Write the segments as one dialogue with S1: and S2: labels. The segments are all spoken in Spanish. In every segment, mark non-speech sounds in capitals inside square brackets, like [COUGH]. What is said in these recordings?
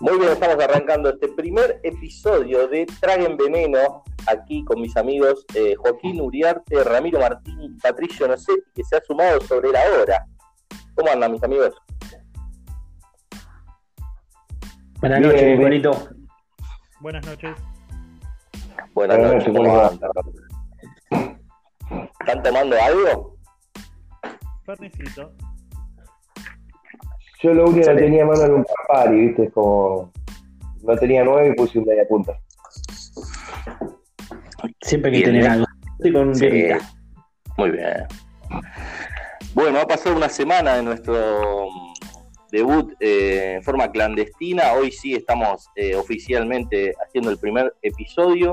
S1: Muy bien, estamos arrancando este primer episodio de Traguen Veneno, aquí con mis amigos eh, Joaquín Uriarte, Ramiro Martín y Patricio Nocetti, que se ha sumado sobre la hora. ¿Cómo andan, mis amigos?
S2: Buenas noches, bonito.
S3: Buenas noches.
S1: Buenas, noches, ¿cómo andan? ¿Están tomando algo?
S3: Fernecito.
S4: Yo lo único que tenía a mano era un Campari, ¿viste? Es como. No tenía nueve y puse un media punta.
S2: Siempre hay que tener algo. Estoy con
S1: Sí.
S2: birrita.
S1: Muy bien. Bueno, ha pasado una semana de nuestro mm, debut eh, en forma clandestina. Hoy sí estamos eh, oficialmente haciendo el primer episodio.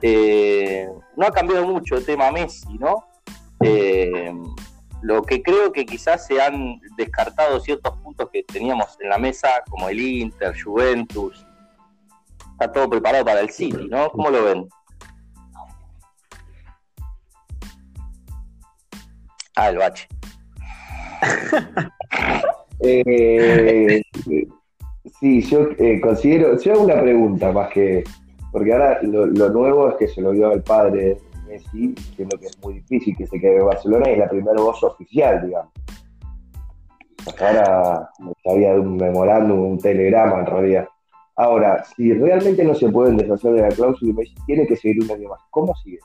S1: Eh, no ha cambiado mucho el tema Messi, ¿no? Lo que creo que quizás se han descartado ciertos puntos que teníamos en la mesa, como el Inter, Juventus. Está todo preparado para el City, ¿no? ¿Cómo lo ven? Ah, el bache. [LAUGHS]
S4: Eh, sí, yo eh, considero. Yo hago una pregunta más que. Porque ahora lo, lo nuevo es que se lo dio al padre Messi, siendo que es muy difícil que se quede en Barcelona y es la primera voz oficial, digamos. Hasta ahora había un memorándum, un telegrama en realidad. Ahora, si realmente no se pueden deshacer de la cláusula y Messi tiene que seguir un año más, ¿cómo sigue?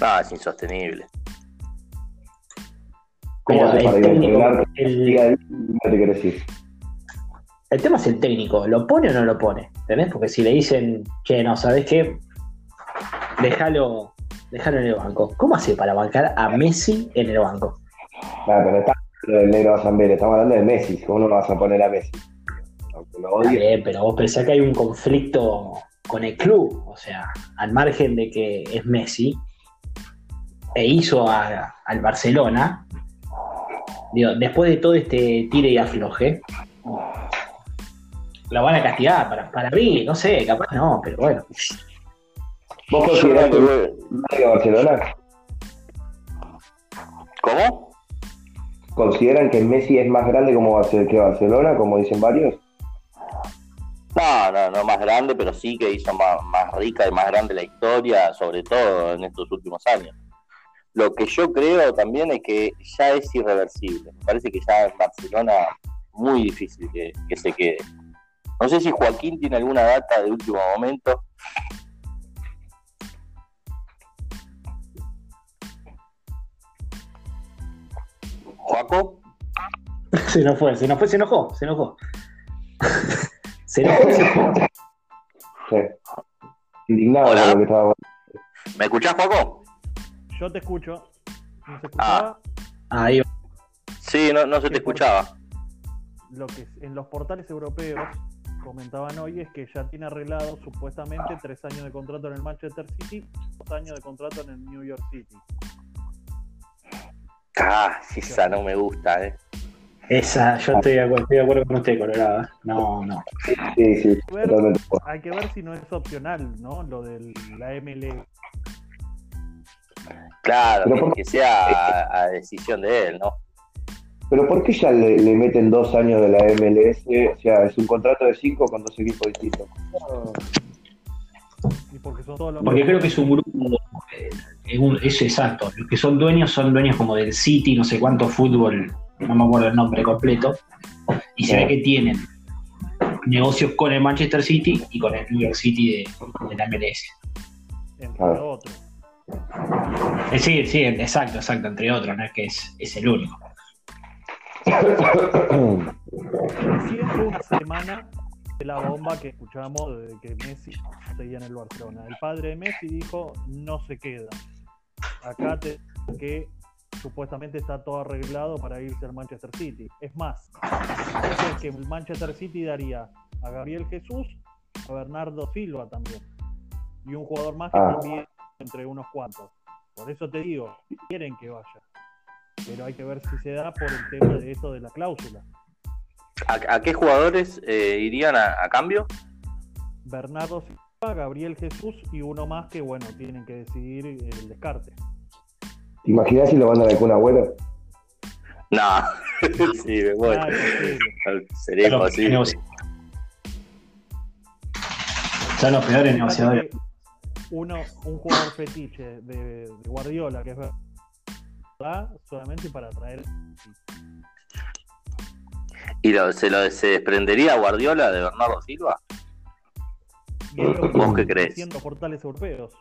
S1: Ah, es insostenible.
S4: ¿Cómo
S2: Pero
S4: hace
S2: el
S4: para
S2: técnico, el-
S4: de- no te decir?
S2: El tema es el técnico, ¿lo pone o no lo pone? ¿Entendés? Porque si le dicen, che, no, ¿sabes qué? Déjalo, déjalo en el banco. ¿Cómo hace para bancar a Messi en el banco?
S4: Nada, pero está del negro Bazambere, estamos hablando de Messi, ¿cómo no lo vas a poner a Messi? Aunque lo odie.
S2: bien, pero vos pensás que hay un conflicto con el club. O sea, al margen de que es Messi e hizo a- al Barcelona, digo, después de todo este tire y afloje, lo van a castigar para, para mí, no sé, capaz no, pero bueno.
S4: ¿Vos considerás que Barcelona?
S1: ¿Cómo?
S4: ¿Consideran que Messi es más grande como que Barcelona, como dicen varios?
S1: No, no, no más grande, pero sí que hizo más, más rica y más grande la historia, sobre todo en estos últimos años. Lo que yo creo también es que ya es irreversible. Me parece que ya en Barcelona muy difícil que, que se quede. No sé si Joaquín tiene alguna data de último momento. ¿Joaco?
S2: Se nos fue, se nos fue, se enojó, se enojó. [LAUGHS] se enojó, se enojó.
S4: Sí. Indignado
S1: Hola.
S4: lo que estaba
S1: ¿Me escuchás, Joaco?
S3: Yo te escucho. ¿No se escuchaba?
S2: Ahí va.
S1: Sí, no, no se te escuchaba.
S3: Lo que en los portales europeos comentaban hoy es que ya tiene arreglado supuestamente tres años de contrato en el Manchester City, dos años de contrato en el New York City.
S1: Ah, sí, esa no me gusta, ¿eh?
S2: Esa, yo estoy de acuerdo, estoy de acuerdo con usted, Colorado. ¿eh? No, no.
S4: Sí, sí,
S3: Ver-. Hay que ver si no es opcional, ¿no? Lo de la ML.
S1: Claro,
S4: Pero
S1: que,
S4: por-
S1: sea a, a decisión de él, ¿no?
S4: Pero ¿por qué ya le, le meten dos años de la MLS? O sea, es un contrato de cinco con dos equipos distintos.
S3: Y porque son todos los
S2: Porque creo que es un grupo, es, un- es exacto. Los que son dueños son dueños como del City, no sé cuánto fútbol, no me acuerdo el nombre completo. Y se ve que tienen negocios con el Manchester City y con el New York City de, de la MLS.
S3: entre
S4: Claro.
S3: otros.
S2: Eh, sí, sí, exacto, exacto, entre otros, no es que es, es el único.
S3: Fue una semana la bomba que escuchamos de que Messi seguía en el Barcelona. El padre de Messi dijo, no se queda. Acá te que supuestamente está todo arreglado para irse al Manchester City. Es más, dice que el Manchester City daría a Gabriel Jesús, a Bernardo Silva también. Y un jugador más que
S4: Ah.
S3: también entre unos cuantos. Por eso te digo, quieren que vaya. Pero hay que ver si se da por el tema de eso de la cláusula.
S1: ¿A, a qué jugadores eh, irían a, a cambio?
S3: Bernardo Silva, Gabriel Jesús y uno más que, bueno, tienen que decidir el descarte.
S4: ¿Te imaginas si lo mandan al Kun Agüero?
S1: No, [LAUGHS] sí, me muero.
S3: Ah, imposible.
S1: Sería
S2: Claro,
S1: imposible.
S2: Son los peores negociadores.
S3: Uno, un jugador fetiche de, de Guardiola, que es verdad, solamente para traer.
S1: ¿Y lo- se, lo, se desprendería Guardiola de Bernardo Silva? ¿Vos qué crees?
S3: portales europeos.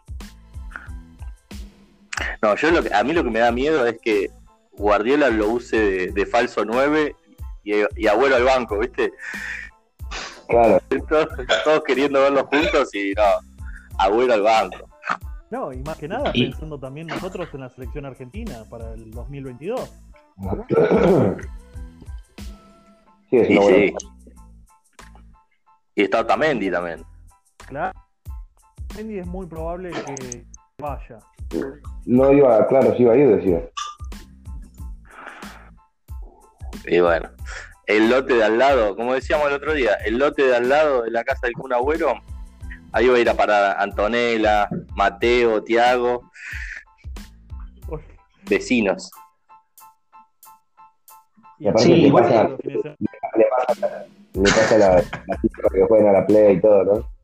S1: No, yo lo que, a mí lo que me da miedo es que Guardiola lo use de, de falso 9 y, y Agüero al banco, ¿viste?
S4: Claro.
S1: Todos, todos queriendo verlos juntos y no, Agüero al banco.
S3: No, y más que nada pensando también nosotros en la selección argentina para el 2022. [CLEARS THROAT]
S4: Sí,
S1: sí. Y está Otamendi también.
S3: Claro. Mendy es muy probable que vaya.
S4: No iba, claro, sí iba a ir, decía.
S1: Y bueno, el lote de al lado, como decíamos el otro día, el lote de al lado de la casa del Kun Agüero, ahí va a ir a parar Antonella, Mateo, Tiago, vecinos.
S3: Y
S4: aparte
S2: Sí, igual
S4: pasa,
S3: semana-
S4: le pasa, le pasa la, la chica que juegan a la play y todo, ¿no?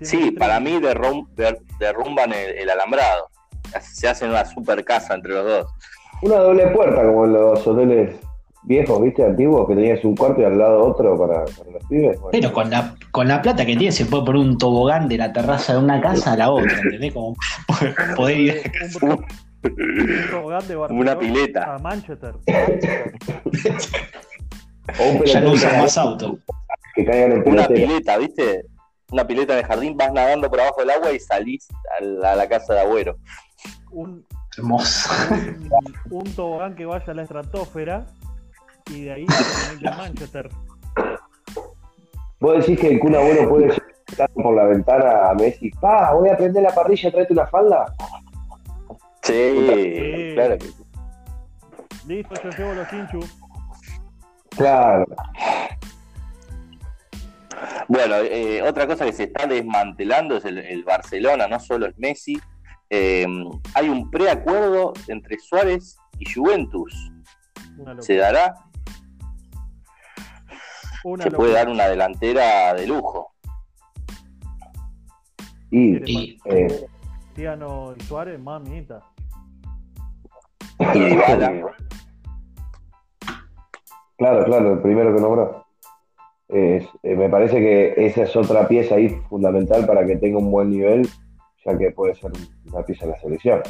S1: Sí, para mí derrum- der- derrumban el, el alambrado. Se hacen una super casa entre los dos.
S4: Una doble puerta, como en los hoteles viejos, ¿viste? Antiguos, que tenías un cuarto y al lado otro para, para los pibes. Bueno,
S2: Pero con la, con la plata que tiene se puede poner un tobogán de la terraza de una casa a la otra, ¿entendés? Como [LAUGHS] poder ir.
S3: Un tobogán de
S1: Una pileta.
S3: A Manchester.
S4: o un
S2: Ya no
S4: que-
S2: más auto.
S4: que caigan en
S1: Una pileta, ¿viste? Una pileta en el jardín, vas nadando por abajo del agua y salís a la, a la casa de Agüero.
S3: Un,
S2: Hermoso.
S3: un, un tobogán que vaya a la estratosfera y de ahí a Manchester.
S4: Vos decís que el Kun Agüero puede saltar por la ventana a Messi. Pa, voy a prender la parrilla, tráete una falda.
S1: Sí,
S3: Sí.
S1: claro que sí.
S3: Listo, yo llevo los hinchus.
S4: Claro.
S1: Bueno, eh, otra cosa que se está desmantelando es el, el Barcelona, no solo es Messi. Eh, hay un preacuerdo entre Suárez y Juventus. ¿Se dará?
S3: Una
S1: Se puede dar una delantera de lujo.
S4: Y,
S2: Y
S4: eh,
S3: Cristiano y Suárez, mamita.
S1: Y [LAUGHS] Dybala.
S4: claro, claro, el primero que nombró. Es- eh, me parece que esa es otra pieza ahí fundamental para que tenga un buen nivel, ya que puede ser una pieza de la selección.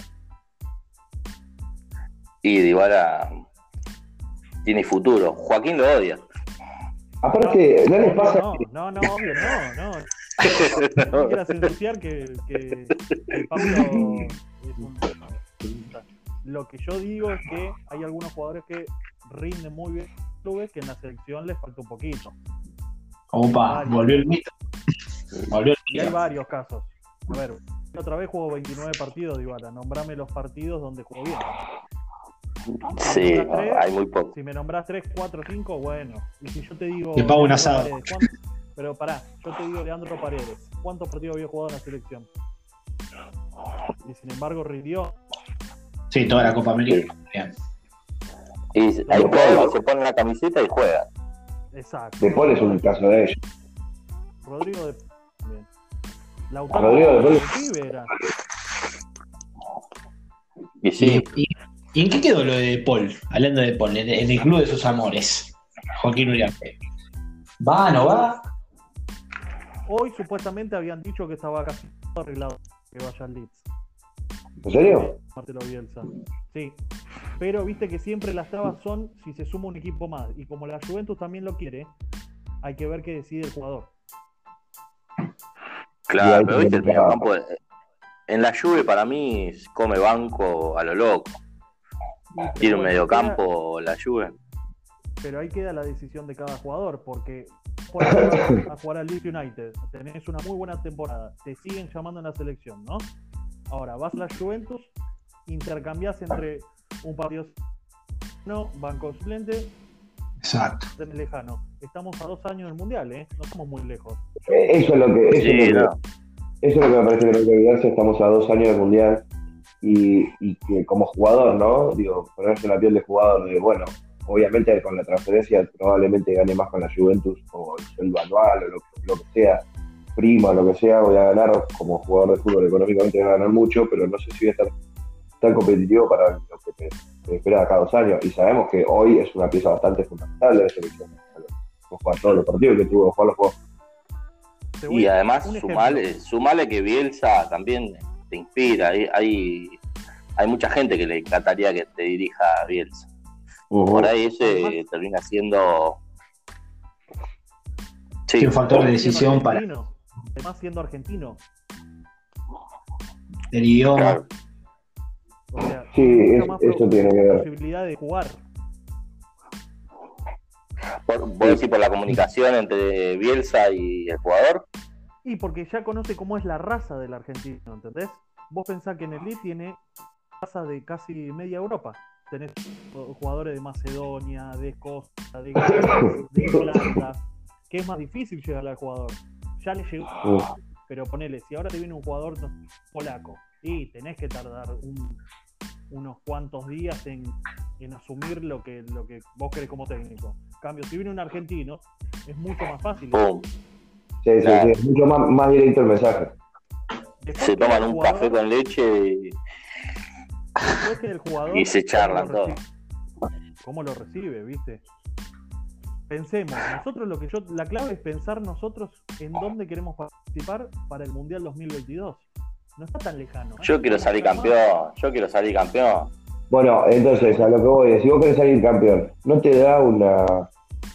S1: Y Dybala tiene futuro. Joaquín lo odia.
S4: Aparte, ¿no les pasa
S3: no,
S4: que
S3: no, no, obvio, no, no. [LAUGHS] No quieras ensuciar que, que, que Pablo es un. Lo que yo digo es que hay algunos jugadores que rinden muy bien en clubes que en la selección les falta un poquito.
S2: Opa, volvió el mito. [LAUGHS] Volvió el
S3: Y hay
S2: mito.
S3: varios casos. A ver, otra vez jugó 29 partidos, Dybala. Nombrame los partidos donde jugó bien.
S1: Sí, hay muy poco.
S3: Si me nombrás 3, 4, 5, bueno. Y si yo te digo.
S2: Te pago un asado.
S3: Paredes, ¿cuánto- Pero pará, yo te digo Leandro Paredes. ¿Cuántos partidos había jugado en la selección? Y sin embargo rindió.
S2: Sí, toda la Copa América. Bien.
S1: Y jugadores que se ponen la camiseta y juegan.
S3: Exacto.
S4: De Paul es un caso de ellos?
S3: Rodrigo de. Bien. Lautaro
S4: Rodrigo de Paul.
S1: Y sí,
S2: ¿Y, en qué quedó lo de Paul? Hablando de Paul, en, el club de sus amores. Joaquín Uriarte. ¿Va, no va?
S3: Hoy supuestamente habían dicho que estaba casi todo arreglado que vaya al Leeds.
S4: ¿En serio?
S3: Marcelo Bielsa. Sí. Pero viste que siempre las trabas son si se suma un equipo más. Y como la Juventus también lo quiere, hay que ver qué decide el jugador.
S1: Claro, pero viste el mediocampo. En la Juve para mí come banco a lo loco. Tiene un mediocampo la Juve.
S3: pero ahí queda la decisión de cada jugador, porque por ejemplo, a jugar al Leeds United, tenés una muy buena temporada, te siguen llamando en la selección, ¿no? Ahora, vas a la Juventus, intercambias entre un partido no, banco suplente,
S2: Exacto.
S3: tenés lejano. Estamos a dos años del Mundial, ¿eh? No estamos muy lejos.
S4: Eso es lo que, eso
S1: Sí,
S4: es lo que,
S1: no.
S4: eso es lo que me parece que no hay que olvidarse. Estamos a dos años del mundial. y, y que como jugador, ¿no? Digo, ponerse en la piel de jugador, de bueno, obviamente con la transferencia probablemente gane más con la Juventus o el sueldo anual o lo, lo que sea, prima, lo que sea, voy a ganar como jugador de fútbol económicamente voy a ganar mucho, pero no sé si voy a estar tan competitivo para lo que te, te espera cada dos años. Y sabemos que hoy es una pieza bastante fundamental de la selección. Jugar todos los partidos que tuvo que jugar los juegos.
S1: Y además, sumale, sumale que Bielsa también te inspira. Hay, hay, hay mucha gente que le encantaría que te dirija a Bielsa. Por ahí ese
S3: Además-
S1: termina siendo. Sí,
S2: un factor de decisión para
S3: argentino, Además, siendo argentino.
S2: el idioma.
S1: claro.
S3: O sea,
S4: Sí,
S3: mucha
S4: es-
S3: más
S4: eso
S3: pro-
S4: tiene que ver.
S3: posibilidad de jugar.
S1: Por, vos decís por la comunicación entre Bielsa y el jugador.
S3: Y porque ya conoce cómo es la raza del argentino, ¿entendés? Vos pensás que Nelly tiene raza de casi media Europa. Tenés jugadores de Macedonia, de Escocia, de, Gales, de Irlanda, que es más difícil llegar al jugador. Ya le llegó,
S4: Uf.
S3: pero ponele, si ahora te viene un jugador polaco y tenés que tardar un- unos cuantos días en, en asumir lo que, lo que vos querés como técnico. En cambio, si viene un argentino, es mucho más fácil.
S1: Pum,
S4: Sí, sí,
S1: Claro.
S4: sí, es mucho más, más directo el mensaje.
S3: Después
S1: se toman un
S3: jugador-
S1: café con leche y,
S3: Después que el jugador. [LAUGHS]
S1: y se charlan
S3: ¿cómo lo
S1: todo.
S3: ¿Cómo lo recibe, viste? Pensemos, nosotros lo que yo. La clave es pensar nosotros en dónde queremos participar para el Mundial 2022. No está tan lejano. ¿eh?
S1: Yo quiero salir campeón, yo quiero salir campeón.
S4: Bueno, entonces, a lo que voy, es, si vos querés salir campeón, ¿no te da una,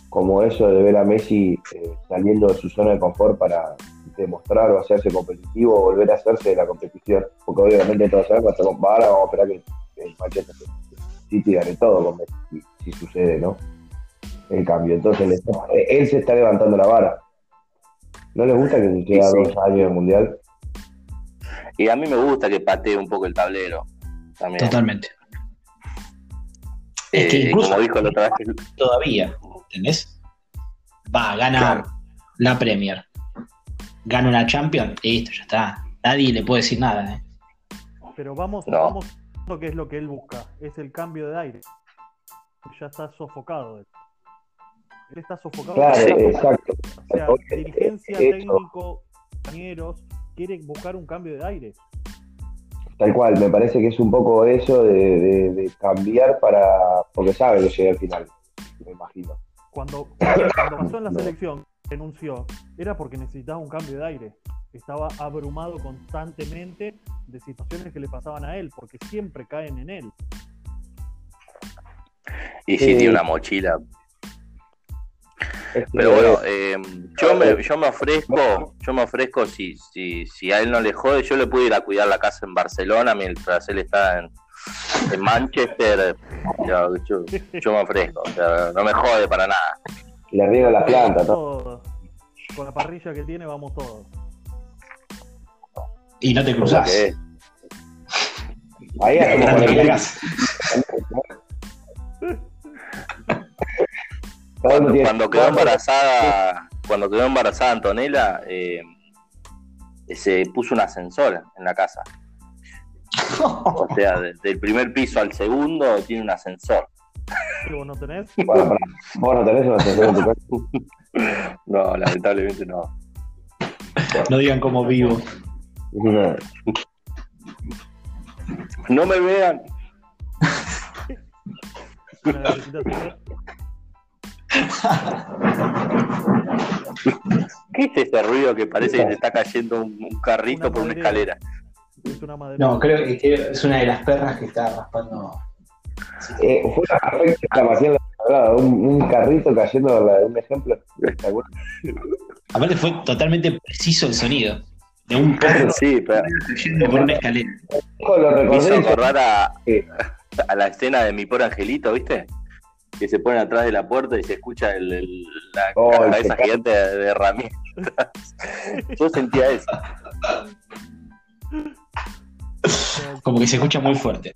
S4: como eso de ver a Messi eh, saliendo de su zona de confort para demostrar o hacerse competitivo o volver a hacerse de la competición? Porque obviamente todos sabemos, hasta con ahora vamos a esperar que que el Manchester City gane todo con Messi, si, si sucede, ¿no? El cambio. Entonces, está- eh, él se está levantando la vara. ¿No les gusta que se a
S1: Sí, sí.
S4: dos años del Mundial?
S1: Y a mí me gusta que patee un poco el tablero. También.
S2: Totalmente. Es que
S1: Eh,
S2: incluso
S1: como dijo la otra vez,
S2: todavía, ¿entendés? Va, gana
S1: Claro.
S2: la Premier, gana una Champions, listo, ya está. Nadie le puede decir nada, ¿eh?
S3: Pero vamos,
S1: No.
S3: vamos a lo que es lo que él busca. Es el cambio de aire. Ya está sofocado. Él. Está sofocado.
S4: Claro, exacto.
S3: O sea, dirigencia, técnico, compañeros, quieren buscar un cambio de aire.
S4: Tal cual, me parece que es un poco eso de, de- de cambiar para. porque sabe que llega al final, me imagino.
S3: Cuando, cuando pasó en la [COUGHS]
S4: No.
S3: selección, renunció, era porque necesitaba un cambio de aire. Estaba abrumado constantemente de situaciones que le pasaban a él, porque siempre caen en él.
S1: y
S4: Sí.
S1: sí tiene una mochila. Pero bueno, eh, yo, me, yo me ofrezco, yo me ofrezco si, si, si a él no le jode, yo le puedo ir a cuidar la casa en Barcelona mientras él está en, en Manchester. Yo, yo- yo me ofrezco, o sea, no me jode para nada.
S4: le riega las plantas, ¿no?
S3: Todo. Con la parrilla que tiene, vamos todos.
S2: Y no te cruzás.
S1: que-
S4: Ahí es como [LAUGHS]
S2: que
S4: el-
S1: cuando,
S4: tiene-
S1: cuando quedó embarazada, cuando quedó embarazada Antonella, eh, se puso un ascensor en la casa. [LAUGHS] O sea, de- del primer piso al segundo tiene un ascensor.
S3: ¿Que vos no tenés? [LAUGHS]
S4: Bueno, pará, vos no tenés una ascensor en tu casa. [LAUGHS]
S1: No, lamentablemente no.
S2: No digan cómo vivo.
S4: No.
S1: No me vean. ¿Qué es ese ruido que parece que te está cayendo un, un carrito
S3: Una
S1: por una escalera?
S3: Es una madera.
S2: No, creo que es una de las perras que está raspando.
S4: Eh, fue una un, un carrito cayendo, la- un ejemplo espectacular.
S2: Aparte fue totalmente preciso el sonido. De un perro [LAUGHS]
S1: Sí, pero
S2: cayendo por una escalera.
S4: Lo
S1: me hizo
S4: recordé,
S1: acordar a, la escena de mi pobre angelito, ¿viste? Que se ponen atrás de la puerta y se escucha el, el- la
S4: Oh,
S1: cabeza gigante de, de herramientas. [LAUGHS] Yo sentía eso.
S2: Como que se escucha muy fuerte.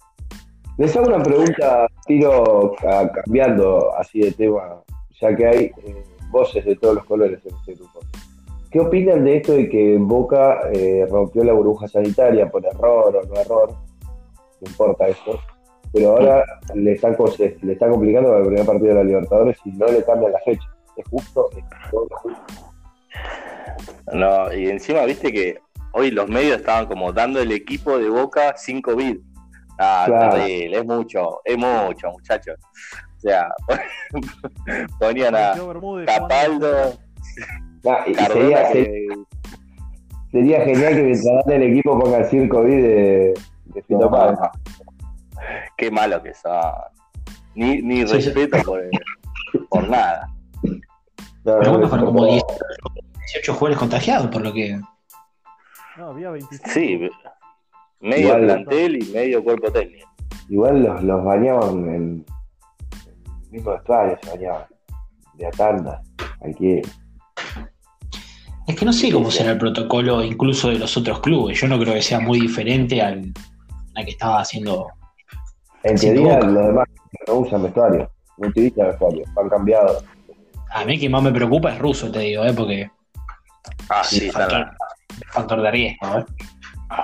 S4: Les hago una pregunta, tiro a- cambiando así de tema, ya que hay eh, voces de todos los colores en este grupo. ¿Qué opinan de esto de que Boca eh, rompió la burbuja sanitaria por error o no error? no importa eso. Pero ahora le están, le está complicando para el primer partido de la Libertadores y no le cambian la fecha. Es justo, es todo justo.
S1: No, y encima viste que hoy los medios estaban como dando el equipo de Boca sin COVID. Ah,
S4: Claro.
S1: terrible, es mucho, es mucho, muchachos. O sea, [LAUGHS] ponían a Capaldo,
S4: Ah, sería,
S1: que-
S4: sería genial que mientras el equipo ponga el circo COVID de, de Fito
S1: No. Qué malo que son. Ni, ni
S2: Sí, sí.
S1: respeto por, por nada.
S2: Pero
S4: no,
S2: bueno, fueron como
S4: no.
S2: 18, 18 jugadores contagiados, por lo que.
S3: No, había 25.
S1: Sí, medio
S4: Igual-
S1: plantel y medio cuerpo técnico.
S4: Igual los, los bañaban en, en el mismo vestuario, se bañaban. De a tanda. Aquí.
S2: Es que no sé cómo será el protocolo incluso de los otros clubes. Yo no creo que sea muy diferente al, al que estaba haciendo.
S4: En
S2: Sin
S4: teoría,
S2: Boca.
S4: los demás no usan vestuario. No utilizan vestuario. Han cambiado.
S2: A mí que más me preocupa es ruso, te digo, ¿eh? porque
S1: Ah, sí,
S2: factor,
S1: está
S2: factor de riesgo. ¿eh?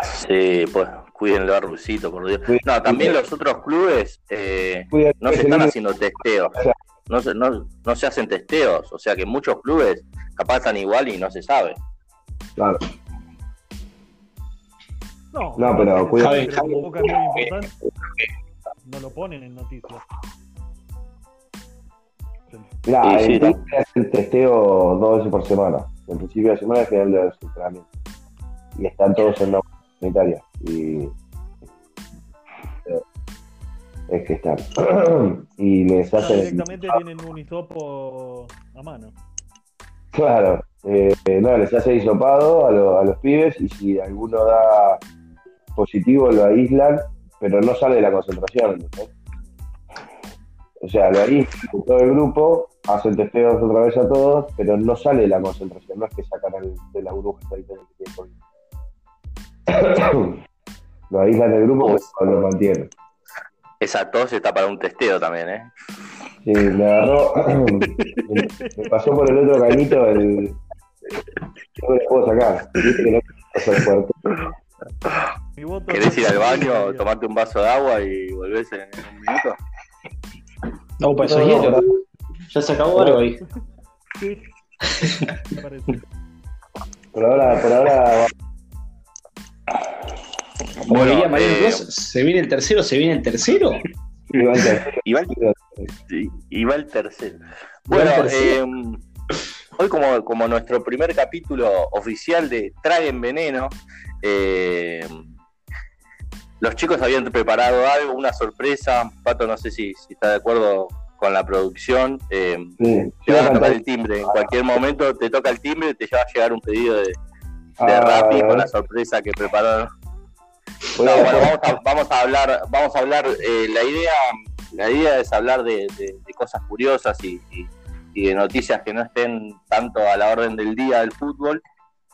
S1: Sí, pues cuídenlo a Rusito, por Dios. No, también los otros clubes eh, no se están haciendo testeos. No se, no, no se hacen testeos. O sea que muchos clubes capaz están igual y no se sabe.
S4: Claro.
S3: No,
S4: No, pero cuidado.
S3: como Es no lo ponen en noticias.
S4: Mirá,
S1: Sí, sí,
S4: teoría hacen testeo dos veces por semana. En principio de semana y al final de los entrenamientos. Y están todos en la sanitaria. Y. Es que están. [CLEARS THROAT] y les
S3: Ya
S4: hacen.
S3: directamente tienen un hisopo a mano.
S4: Claro, eh, no, les hace hisopado a, lo- a los pibes y si alguno da positivo lo aíslan, pero no sale de la concentración. O sea, lo de todo el grupo, hacen testeos otra vez a todos, pero no sale de la concentración, no es que sacan al- de la burbuja tiene COVID. [COUGHS] lo aíslan del grupo, pero lo mantienen.
S1: Esa tos está para un testeo también, ¿eh?
S4: Sí, me agarró, [LAUGHS] me, pasó por el otro cañito el... No me lo puedo sacar, viste que no el puerto.
S3: Mi voto
S1: ¿Querés ir al baño, tomarte un vaso de agua y volvés en un minuto?
S2: No, para eso es hielo. Ya se acabó algo ahí.
S3: Sí, me parece.
S4: Por ahora, por ahora,
S1: Bueno,
S2: diría Mariano
S1: eh,
S2: ¿se viene el tercero? ¿Se viene el tercero?
S4: Tercero.
S1: Y va el, sí, y va el tercero. Bueno,
S2: Va el tercero.
S1: eh, hoy como, como nuestro primer capítulo oficial de Traguen Veneno, eh, los chicos habían preparado algo, una sorpresa. Pato, no sé si, si está de acuerdo con la producción. eh,
S4: Sí,
S1: te van a tocar el timbre. En cualquier momento te toca el timbre y te va a llegar un pedido de, de
S4: Ah,
S1: Rappi con la sorpresa que prepararon. No, bueno, vamos a, vamos a hablar, vamos a hablar, eh, la idea, la idea es hablar de, de- de cosas curiosas y, y- y de noticias que no estén tanto a la orden del día del fútbol.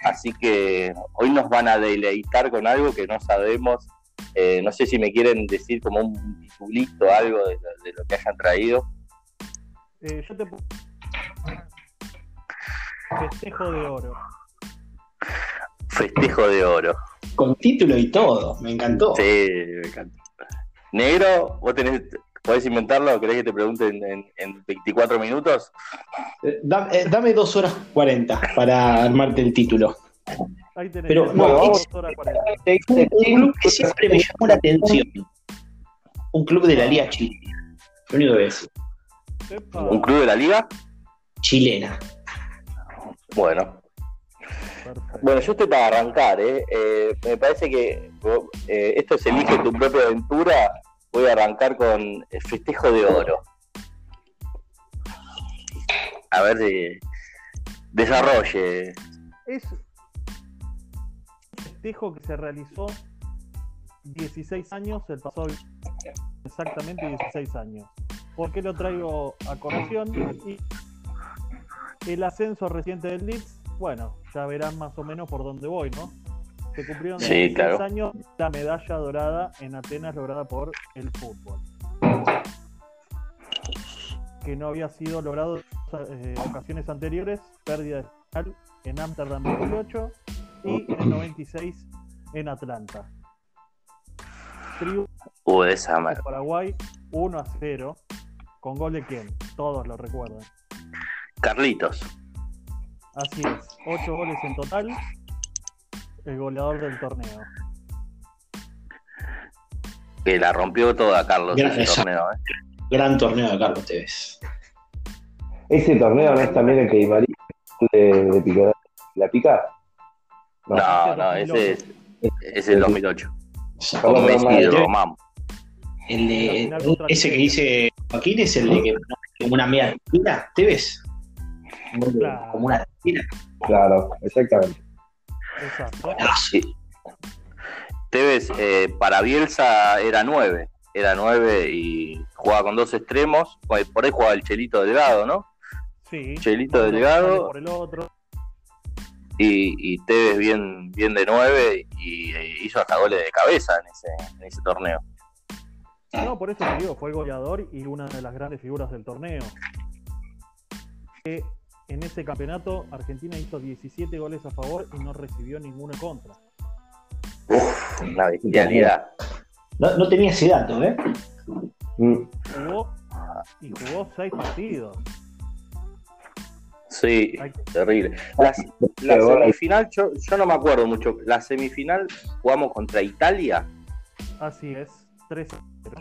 S1: Así que hoy nos van a deleitar con algo que no sabemos. Eh, no sé si me quieren decir como un titulito, algo de lo, de lo que hayan traído.
S3: Eh, yo te Festejo de oro.
S1: Festejo de oro.
S2: Con título y todo, me encantó.
S1: Sí, me encanta. Negro, vos tenés, podés inventarlo, querés que te pregunte en, en- en 24 minutos.
S2: Eh, da- eh, dame dos horas 40 para armarte el título.
S3: Ahí tenés.
S2: Pero, no, es-. Un, un club que siempre me llamó la atención. Un club de la Liga Chilena. Lo único que
S3: Epa,
S1: ¿Un club de la liga?
S2: chilena.
S1: Bueno,
S3: perfecto.
S1: bueno, yo estoy para arrancar, ¿eh? Eh, me parece que eh, esto es elige tu propia aventura. Voy a arrancar con el festejo de oro. A ver si desarrolle.
S3: Es festejo que se realizó 16 años, el pasado exactamente 16 años. ¿Por qué lo traigo a colación? Y el ascenso reciente del Leeds, bueno, ya verán más o menos por dónde voy, ¿no? Se cumplieron
S1: Sí,
S3: 16
S1: claro.
S3: años la medalla dorada en Atenas lograda por el fútbol. Que no había sido logrado en ocasiones anteriores, pérdida de final en Amsterdam 2008 y en el 96 en Atlanta. Triunfo
S1: de.
S3: Paraguay 1 a 0. ¿Con gol de quién? Todos lo recuerdan.
S1: Carlitos.
S3: Así es, 8 goles en total. El goleador del torneo.
S1: Que la rompió toda Carlos
S2: Gran-
S1: ese
S2: exacto.
S1: torneo, ¿eh?
S2: Gran torneo de Carlos Tevez.
S4: Ese torneo no es también el que Di María de, de picar- la pica. No.
S1: No, no,
S3: Ese
S1: es, es el 2008.
S4: Perdón,
S1: Con Messi y Román.
S2: El
S3: La
S2: de, ese que dice Joaquín es el de que como una media tira, ¿Tevez?
S3: Claro.
S2: Como una tira.
S4: Claro, exactamente.
S3: Exacto.
S1: Sí. Tevez, eh, para Bielsa era 9. Era 9 y jugaba con dos extremos. Por ahí jugaba el Chelito Delgado, ¿no?
S3: Sí.
S1: Chelito Delgado.
S3: Por el otro.
S1: Y, y Tevez bien, bien de 9 y eh, hizo hasta goles de cabeza en ese, en ese torneo.
S3: No, por eso te digo, fue el goleador y una de las grandes figuras del torneo. Que en ese campeonato Argentina hizo 17 goles a favor y no recibió ninguno en contra.
S1: Una bestialidad.
S2: No, no tenía ese dato, ¿eh?
S4: Mm.
S3: Jugó y jugó 6 partidos.
S1: Sí, terrible. La, la
S4: Pero
S1: semifinal, yo, yo no me acuerdo mucho. La semifinal jugamos contra Italia
S3: Así es, 3 a 0.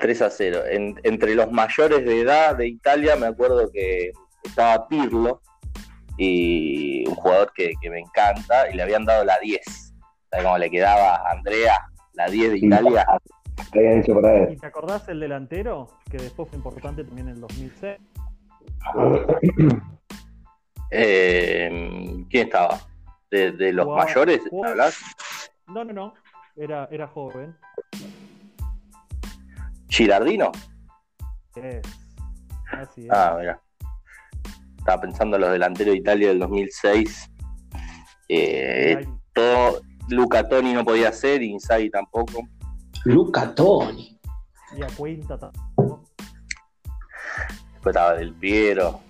S1: 3 a 0. En- entre los mayores de edad de Italia, me acuerdo que estaba Pirlo y un jugador que, que me encanta y le habían dado la 10. ¿Sabes cómo le quedaba a Andrea? La 10 de Italia.
S4: Habían hecho para
S3: ¿Y te acordás el delantero? Que después fue importante también en el 2006. [CLEARS THROAT]
S1: Eh, ¿Quién estaba? ¿De, de los
S3: Jugaba-
S1: mayores? ¿Hablas?
S3: No, no, no. Era, era joven.
S1: ¿Girardino?
S3: Es. Así es.
S1: Ah, mira. Estaba pensando en los delanteros de Italia del 2006. Eh, todo, Luca Toni no podía ser, Inzaghi tampoco.
S2: Luca Toni.
S3: y a cuenta tampoco.
S1: Después estaba Del Piero.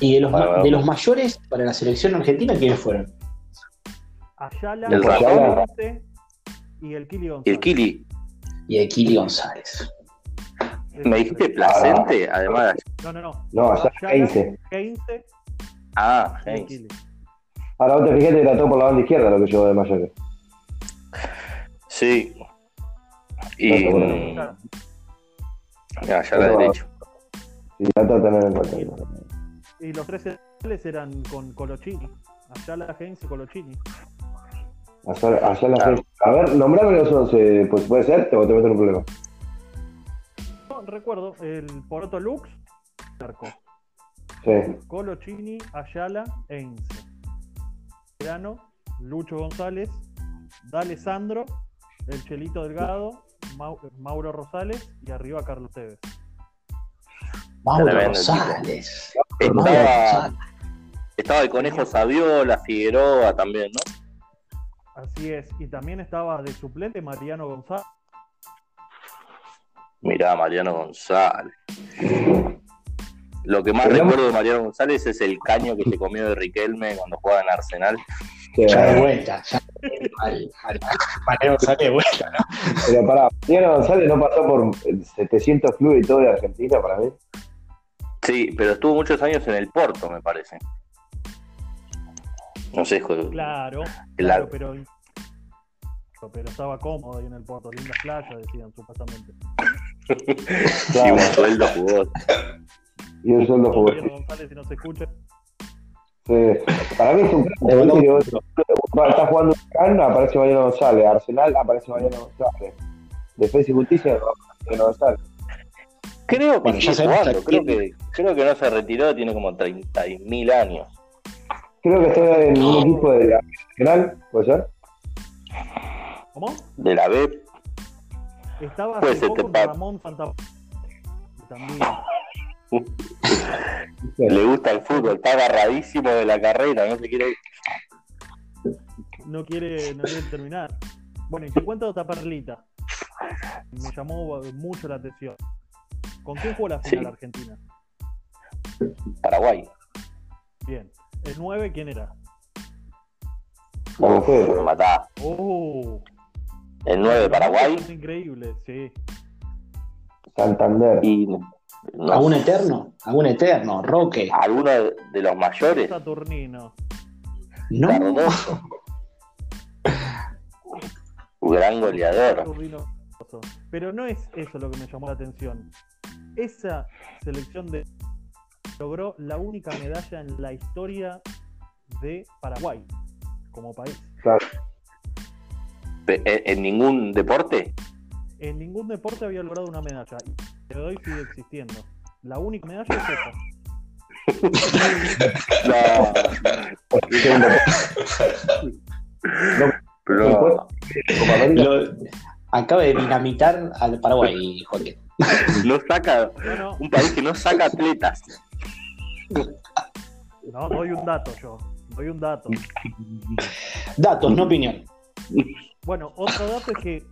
S2: Y de los, de los mayores para la selección argentina, ¿quiénes fueron?
S3: Ayala,
S1: El.
S3: Ponce y el Kili
S1: Y
S3: González.
S1: el Kili.
S2: Y de Kili González.
S3: Esos
S1: ¿Me dijiste
S3: tres.
S1: Placente? Además.
S3: No, no, no.
S4: No, allá Heinze.
S3: Heinze
S1: Ah,
S3: y el
S1: Heinz.
S3: Kili.
S4: Ahora vos te fijate que todo por la banda izquierda lo que llevó de mayores.
S1: Sí. Y.
S4: Bueno.
S1: mm,
S3: Claro.
S1: ya, ya la derecha.
S4: Sí, la trata en cuenta.
S3: Y los tres centrales eran con Colochini. Ayala, Heinze y Colochini.
S4: Allá, allá la
S1: Claro.
S4: gente. A ver, nombrame los 11, pues puede ser, te voy a meter un problema.
S3: No, recuerdo, el Poroto Lux, arco.
S4: Sí.
S3: Colochini, Ayala, Heinze. Verano, Lucho González, D'Alessandro, el Chelito Delgado, Mau- Mauro Rosales y arriba Carlos Tevez.
S2: Mauro Rosales.
S1: Estaba, estaba el Conejo Saviola, Figueroa también, ¿no?
S3: Así es. Y también estaba de suplente Mariano González.
S1: Mirá, Mariano González. Lo que más
S4: Pero-
S1: recuerdo de Mariano González es el caño que se comió de Riquelme cuando jugaba en Arsenal.
S2: Ya de vuelta. Ya al, Mariano González de vuelta, ¿no?
S4: Pero pará, Mariano González no pasó por el 700 clubes y todo de Argentina para mí.
S1: Sí, pero estuvo muchos años en el Porto, me parece. No sé,
S3: Claro, claro,
S1: ar-
S3: pero, pero estaba cómodo ahí en el puerto. Lindas playas, decían supuestamente. [LAUGHS]
S1: y un sueldo jugó.
S4: Y un sueldo
S3: González, si no se escucha.
S4: Sí. Para mí es un vos- Está jugando un Can, aparece Mariano González. Arsenal, aparece Mariano González. Defensa y Justicia, Mariano González.
S1: Creo que
S2: Bueno, ya
S1: jugando, creo que, creo que no se retiró, tiene como 30.000 años.
S4: Creo que está en un equipo de la Nacional, ¿puede ser?
S3: ¿Cómo?
S1: De la B,
S3: Estaba
S1: Pues
S3: hace
S1: este
S3: poco
S1: pa-
S3: Ramón Santa También. [LAUGHS]
S1: le gusta el fútbol, está agarradísimo de la carrera, no se quiere ir.
S3: No quiere, no quiere terminar. Bueno, y te cuento otra perlita. Me llamó mucho la atención. ¿Con quién jugó la final
S1: Sí.
S3: Argentina?
S1: Paraguay.
S3: Bien. ¿El 9 quién era?
S1: Uf, me matá.
S3: Oh.
S1: El 9 de Paraguay.
S3: Es increíble, sí.
S4: Santander.
S1: Y no
S2: ¿Algún
S1: sé,
S2: eterno? ¿Algún eterno? ¿Roque?
S1: alguno de los mayores.
S3: Saturnino.
S2: No.
S1: Cardoso. Gran goleador.
S3: Saturnino. Pero no es eso lo que me llamó la atención. Esa selección de logró la única medalla en la historia de Paraguay como país.
S4: Claro.
S1: Pe- ¿En, en ningún deporte?
S3: En ningún deporte había logrado una medalla y de hoy sigue existiendo. La única medalla es esa.
S1: No, pero.
S2: Lo- acaba de dinamitar al Paraguay, Joaquín.
S1: no saca,
S3: No, no,
S1: un país que no saca atletas. [LAUGHS]
S3: no, doy un dato yo. Doy un dato.
S2: Datos, no opinión.
S3: Bueno, otro dato es que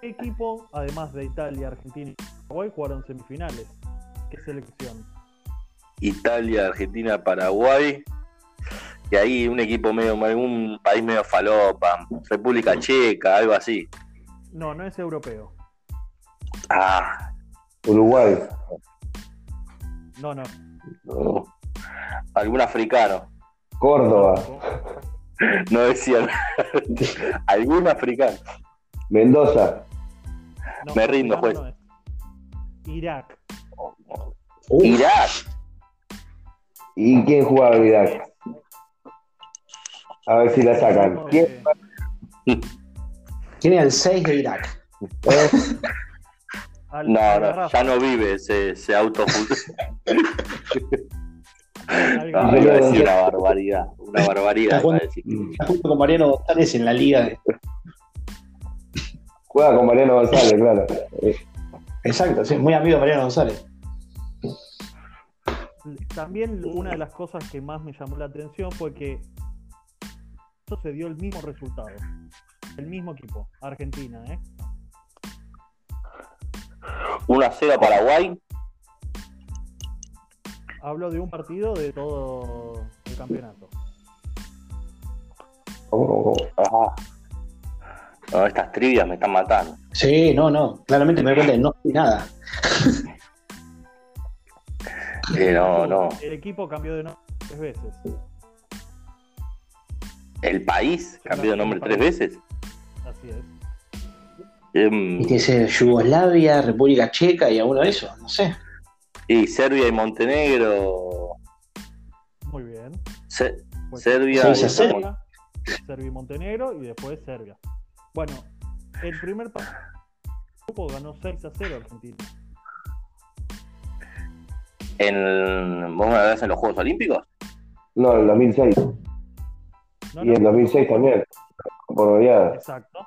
S3: ¿qué equipo, además de Italia, Argentina y Paraguay, jugaron semifinales? ¿Qué selección?
S1: Italia, Argentina, Paraguay. Y ahí un equipo medio, algún país medio falopa, República Checa, algo así.
S3: No, no es europeo.
S1: Ah,
S4: Uruguay.
S3: No, no.
S1: Algún africano.
S4: Córdoba. [LAUGHS]
S1: No decían. [LAUGHS] algún africano.
S4: Mendoza.
S3: No,
S1: Me rindo, juez.
S3: no es. Irak.
S1: Irak.
S4: ¿Y quién jugaba en Irak? A ver si la sacan. ¿Quién?
S3: Eh,
S2: ¿Quién era el 6 de Irak? [LAUGHS]
S3: Al-
S1: No,
S3: al
S1: no,
S3: Garrafa,
S1: ya no vive, se, se auto [LAUGHS]
S3: al
S1: No,
S3: Garrafa.
S1: iba a decir una barbaridad. Una barbaridad.
S2: Está
S1: iba a decir.
S2: Está junto con Mariano González en la liga. de-
S4: Juega con Mariano González, [LAUGHS] claro. Eh,
S2: Exacto, sí, muy amigo de Mariano González.
S3: También una de las cosas que más me llamó la atención fue que eso se dio el mismo resultado. El mismo equipo, Argentina, ¿eh?
S1: 1 a 0 a Paraguay.
S3: Hablo de un partido de todo el campeonato.
S4: ¿Cómo, cómo, cómo?
S1: Ajá. No, estas trivias me están matando.
S2: Sí, no, no. Claramente me doy cuenta de no sé nada.
S1: Eh, no, no.
S3: El equipo cambió de nombre tres veces.
S1: ¿El país cambió de nombre tres veces?
S3: Así es.
S1: Em,
S2: Tiene que ser Yugoslavia, República Checa y alguno de esos, no sé.
S1: y Serbia y Montenegro.
S3: Muy bien.
S1: Se- Serbia. Y-.
S3: Serbia, Serbia y Montenegro y después Serbia. Bueno, el primer grupo ganó 6 a 0 Argentina.
S1: En, ¿Vos me hablas en los Juegos Olímpicos?
S4: No, en el 2006.
S3: No,
S4: Y en el 2006 también. Por.
S3: Exacto.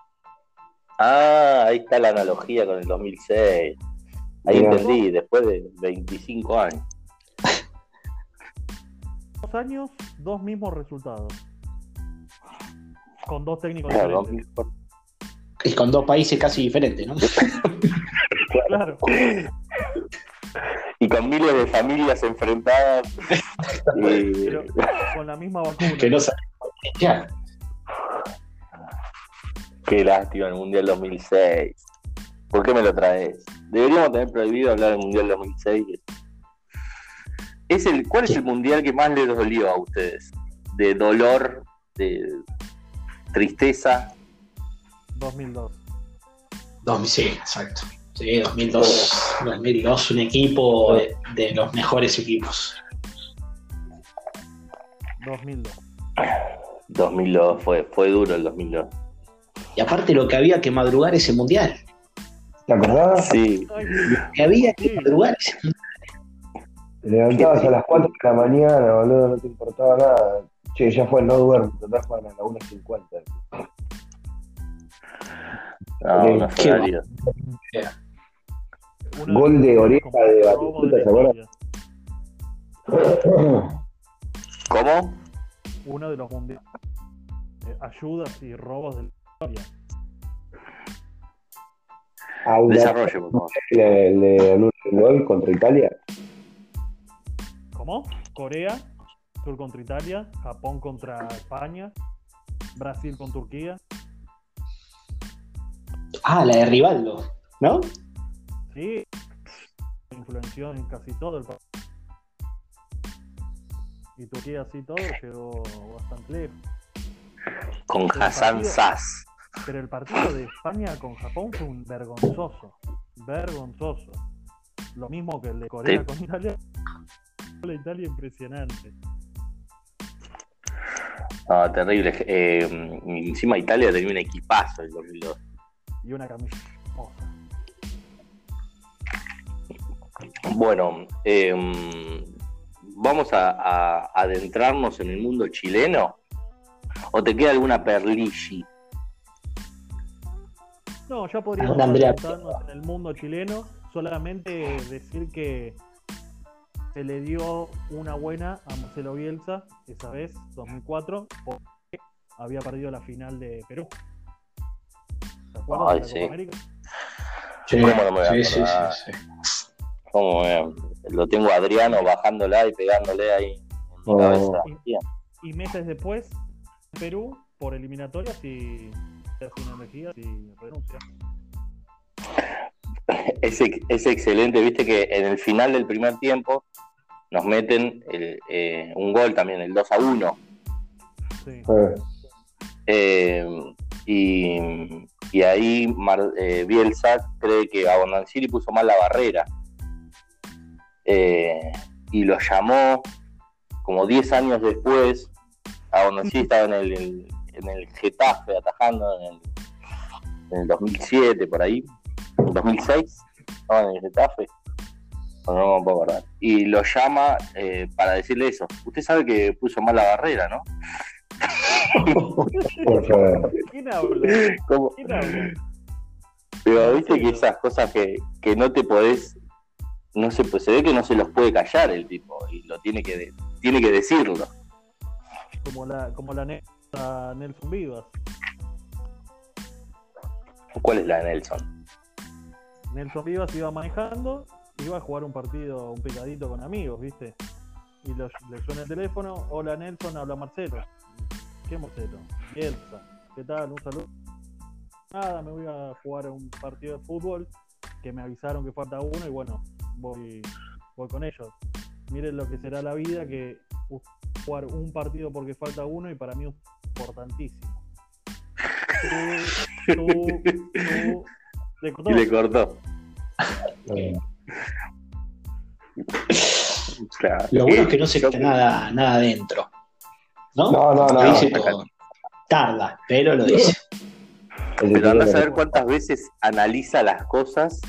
S1: Ah, ahí está la analogía con el 2006. Ahí
S4: Mira.
S1: entendí, después de 25 años.
S3: Dos años, dos mismos resultados. Con dos técnicos
S1: Claro,
S3: diferentes.
S1: 2000.
S2: Y con dos países casi diferentes, ¿no?
S3: Claro.
S1: Y con miles de familias enfrentadas. Y-
S3: Pero con la misma vacuna.
S2: que no ya.
S1: Qué lástima el Mundial 2006. ¿Por qué me lo traes? Deberíamos tener prohibido hablar del Mundial 2006. Es el, ¿Cuál es el Mundial que más les dolió a ustedes? De dolor, de tristeza.
S3: 2002.
S2: Dos- sí, exacto. Sí, 2002. 2002, un equipo de, de los mejores equipos.
S3: 2002.
S1: 2002, fue, fue duro el 2002.
S2: Y aparte lo que había que madrugar ese mundial.
S4: ¿Te acordás?
S1: Sí,
S3: Ay,
S2: Que había que madrugar ese mundial.
S4: Te levantabas a las 4 de la mañana, boludo, no te importaba nada. Che, ya fue, no duermo, total juegan a las 1.50.
S1: no, no
S3: uno
S4: Gol de oreja de Batistuta, ¿se acuerdan?
S1: ¿Cómo?
S3: Uno de los mundiales. eh, ayudas y robos de la historia.
S4: A una-
S1: Desarrollo, por favor.
S4: le, le anula el gol contra Italia.
S3: ¿Cómo? Corea, Sur contra Italia, Japón contra España, Brasil con Turquía.
S2: Ah, la de Rivaldo, ¿no?
S3: Sí, influenció en casi todo el país. Y Turquía así todo llegó bastante lejos.
S1: Con Hassan Sass.
S3: Pero el partido de España con Japón fue un vergonzoso. Vergonzoso. Lo mismo que el de Corea
S1: Sí.
S3: con Italia. La Italia impresionante.
S1: No, terrible. Eh, encima Italia tenía un equipazo el 2002.
S3: Y una camisa.
S1: Bueno, eh, vamos a, a adentrarnos en el mundo chileno. ¿O te queda alguna perlilli?
S3: No, ya podríamos adentrarnos en el mundo chileno. Solamente decir que se le dio una buena a Marcelo Bielsa, esa vez, 2004, porque había perdido la final de Perú. ¿Te acuerdas
S1: Ay,
S3: de la
S1: sí.
S3: Copa América?
S2: Sí,
S1: ¿Cómo no me voy a
S2: sí, sí, sí, sí.
S1: ¿Cómo, eh? Lo tengo a Adriano bajándola y pegándole ahí en mi
S4: Oh.
S1: cabeza. Bien.
S3: Y meses después, Perú, por eliminatorias y sin energía y renuncia.
S1: Es, ex- es excelente, viste que en el final del primer tiempo nos meten el, eh, un gol también, el 2 a 1.
S3: Sí.
S4: Eh,
S1: y, y ahí Mar- eh, Bielsa cree que Abondancieri puso mal la barrera. Eh, y lo llamó como 10 años después. Abondancieri [LAUGHS] estaba en el, en, el Getafe atajando en el, en el 2007, por ahí. En 2006, estaba en el Getafe. No, no me puedo acordar. Y lo llama eh, para decirle eso. Usted sabe que puso mal la barrera, ¿no?
S4: por favor.
S3: ¿Quién habla?
S1: ¿Cómo?
S3: ¿Quién habla?
S1: Pero viste que esas cosas que, que no te podés, no se, pues se ve que no se los puede callar el tipo y lo tiene que de- tiene que decirlo.
S3: Como la, como la anécdota Nelson Vivas.
S1: ¿Cuál es la de Nelson?
S3: Nelson Vivas iba manejando, iba a jugar un partido, un picadito con amigos, ¿viste? Y lo- le suena el teléfono, hola Nelson, habla Marcelo. ¿Qué Marcelo? Bielsa. ¿Qué tal? Un saludo. Nada, me voy a jugar un partido de fútbol que me avisaron que falta uno y bueno, voy, voy con ellos. Miren lo que será la vida que jugar un partido porque falta uno y para mí importantísimo. Tú, tú, tú, le cortó.
S1: Y le cortó. Claro.
S2: Lo bueno es que no se
S1: Yo-
S2: queda nada, nada adentro. ¿No?
S4: No, no, no.
S2: Lo dice todo. Tarda, pero lo dice.
S1: Pero andás a ver cuántas veces analiza las cosas